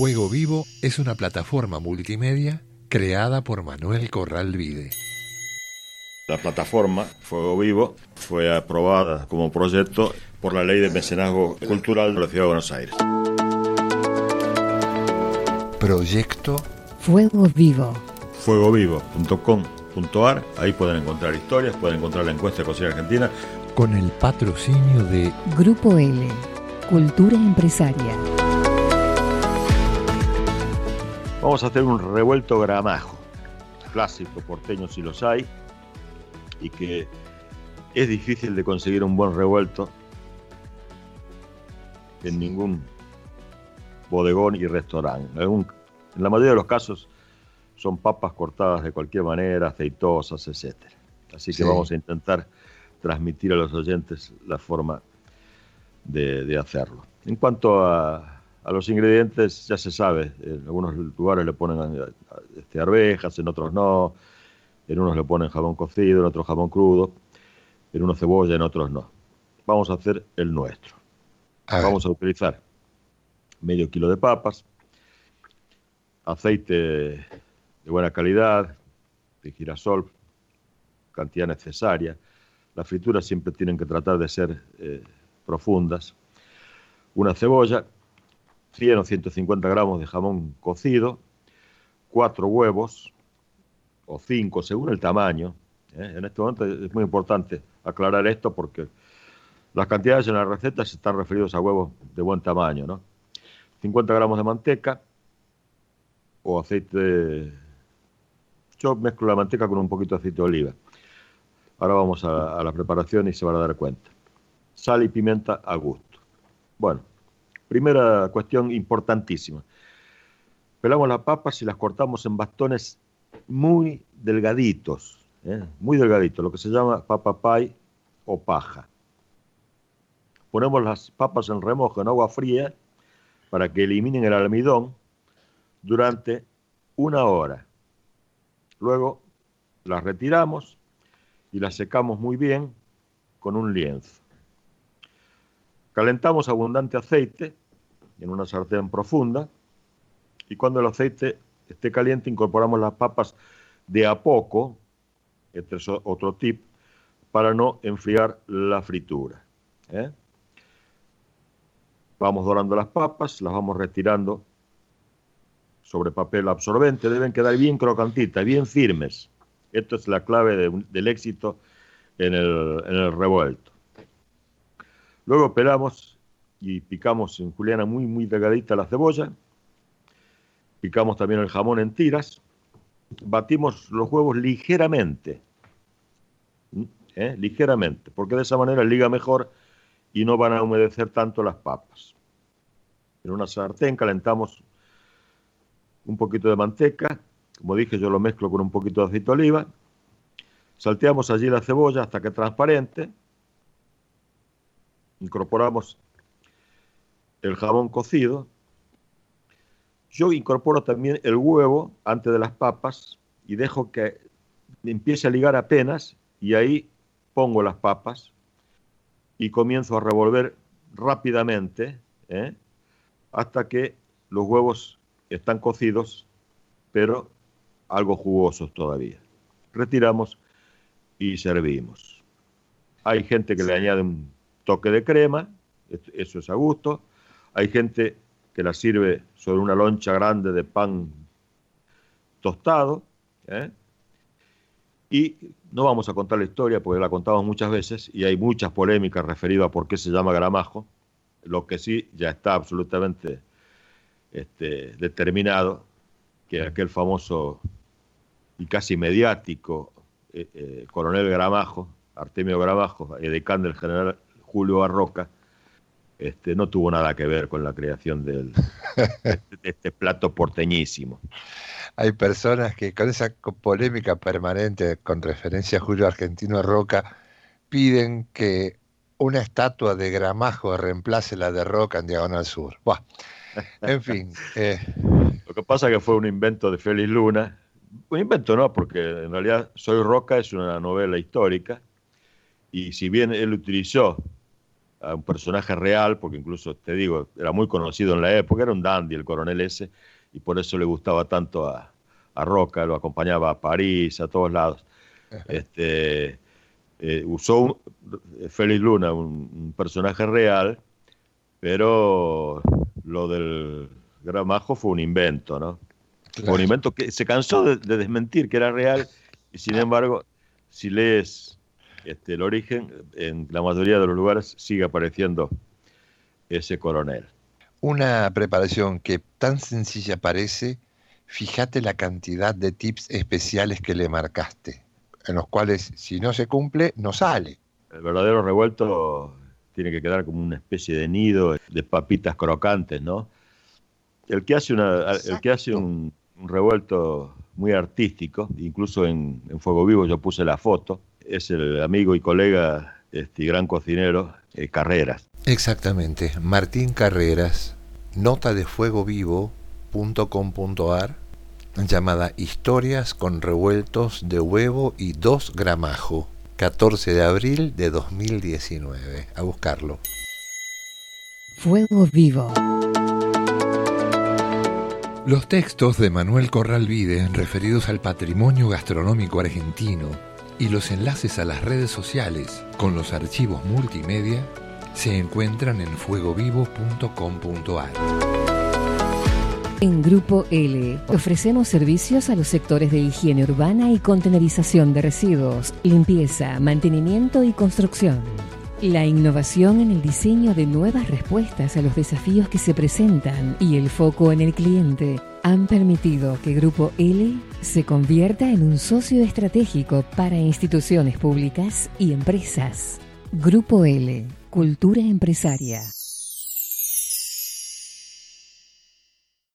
Fuego Vivo es una plataforma multimedia creada por Manuel Corral Vide. La plataforma Fuego Vivo fue aprobada como proyecto por la Ley de Mecenazgo Cultural de la Ciudad de Buenos Aires. Proyecto Fuego Vivo. Fuegovivo.com.ar, ahí pueden encontrar historias, pueden encontrar la encuesta de Cocina Argentina. con el patrocinio de Grupo L. Cultura empresaria. Vamos a hacer un revuelto gramajo, clásico porteño si los hay, y que es difícil de conseguir un buen revuelto en ningún bodegón y restaurante. En, la mayoría de los casos son papas cortadas de cualquier manera, aceitosas, etc. Así que Sí. vamos a intentar transmitir a los oyentes la forma de, de hacerlo. En cuanto a, a los ingredientes, ya se sabe, en algunos lugares le ponen eh, este, arvejas, en otros no, en unos le ponen jamón cocido, en otros jamón crudo, en unos cebolla, en otros no. Vamos a hacer el nuestro. A Vamos a utilizar medio kilo de papas, aceite de buena calidad, de girasol, cantidad necesaria. Las frituras siempre tienen que tratar de ser eh, profundas. Una cebolla, 100 o 150 gramos de jamón cocido, cuatro huevos, o cinco, según el tamaño. ¿eh? En este momento es muy importante aclarar esto porque las cantidades en las recetas están referidos a huevos de buen tamaño, ¿no? 50 gramos de manteca o aceite. Yo mezclo la manteca con un poquito de aceite de oliva. Ahora vamos a, a la preparación y se van a dar cuenta. Sal y pimienta a gusto. Bueno, primera cuestión importantísima. Pelamos las papas y las cortamos en bastones muy delgaditos, ¿eh? muy delgaditos, lo que se llama papa pie o paja. Ponemos las papas en remojo en agua fría para que eliminen el almidón durante una hora. Luego las retiramos y las secamos muy bien con un lienzo. Calentamos abundante aceite en una sartén profunda y cuando el aceite esté caliente incorporamos las papas de a poco, este es otro tip, para no enfriar la fritura. ¿eh? Vamos dorando las papas, las vamos retirando sobre papel absorbente, deben quedar bien crocantitas, bien firmes. Esto es la clave del éxito en el, en el revuelto. Luego pelamos y picamos en juliana muy, muy delgadita la cebolla. Picamos también el jamón en tiras. Batimos los huevos ligeramente. ¿Eh? Ligeramente, porque de esa manera liga mejor y no van a humedecer tanto las papas. En una sartén calentamos un poquito de manteca. Como dije, yo lo mezclo con un poquito de aceite de oliva. Salteamos allí la cebolla hasta que transparente. Incorporamos el jamón cocido. Yo incorporo también el huevo antes de las papas y dejo que empiece a ligar apenas y ahí pongo las papas y comienzo a revolver rápidamente ¿eh? hasta que los huevos están cocidos, pero algo jugosos todavía. Retiramos y servimos. Hay gente que le añade un toque de crema, es- eso es a gusto. Hay gente que la sirve sobre una loncha grande de pan tostado. ¿eh? Y no vamos a contar la historia porque la contamos muchas veces y hay muchas polémicas referidas a por qué se llama gramajo. Lo que sí ya está absolutamente este, determinado que aquel famoso y casi mediático eh, eh, coronel Gramajo, Artemio Gramajo, edecán del general Julio Barroca, este, no tuvo nada que ver con la creación del, de, este plato porteñísimo. hay personas que con esa polémica permanente con referencia a Julio Argentino Roca piden que una estatua de Gramajo reemplace la de Roca en Diagonal Sur. Buah. En fin, eh, Lo que pasa es que fue un invento de Félix Luna. Un invento no, porque en realidad Soy Roca es una novela histórica y si bien él utilizó a un personaje real, porque incluso te digo, era muy conocido en la época, era un dandy el coronel ese, y por eso le gustaba tanto a, Roca, lo acompañaba a París, a todos lados. Este, eh, usó Félix Luna, un, personaje real, pero lo del Gramajo fue un invento, ¿no? Fue un invento que se cansó de, de desmentir que era real, y sin embargo, si lees este, el origen, en la mayoría de los lugares sigue apareciendo ese coronel. Una preparación que tan sencilla parece, fíjate la cantidad de tips especiales que le marcaste, en los cuales si no se cumple, no sale. El verdadero revuelto tiene que quedar como una especie de nido de papitas crocantes, ¿no? El que hace, una, el que hace un, revuelto muy artístico, incluso en, en Fuego Vivo yo puse la foto, es el amigo y colega este gran cocinero eh, Carreras. Exactamente, Martín Carreras, nota de fuego vivo.com.ar llamada Historias con revueltos de huevo y dos gramajo, 14 de abril de 2019. A buscarlo. Fuego vivo. Los textos de Manuel Corral Vide referidos al patrimonio gastronómico argentino y los enlaces a las redes sociales con los archivos multimedia se encuentran en fuegovivo.com.ar. En Grupo L ofrecemos servicios a los sectores de higiene urbana y contenerización de residuos, limpieza, mantenimiento y construcción. La innovación en el diseño de nuevas respuestas a los desafíos que se presentan y el foco en el cliente han permitido que Grupo L se convierta en un socio estratégico para instituciones públicas y empresas. Grupo L, Cultura Empresaria.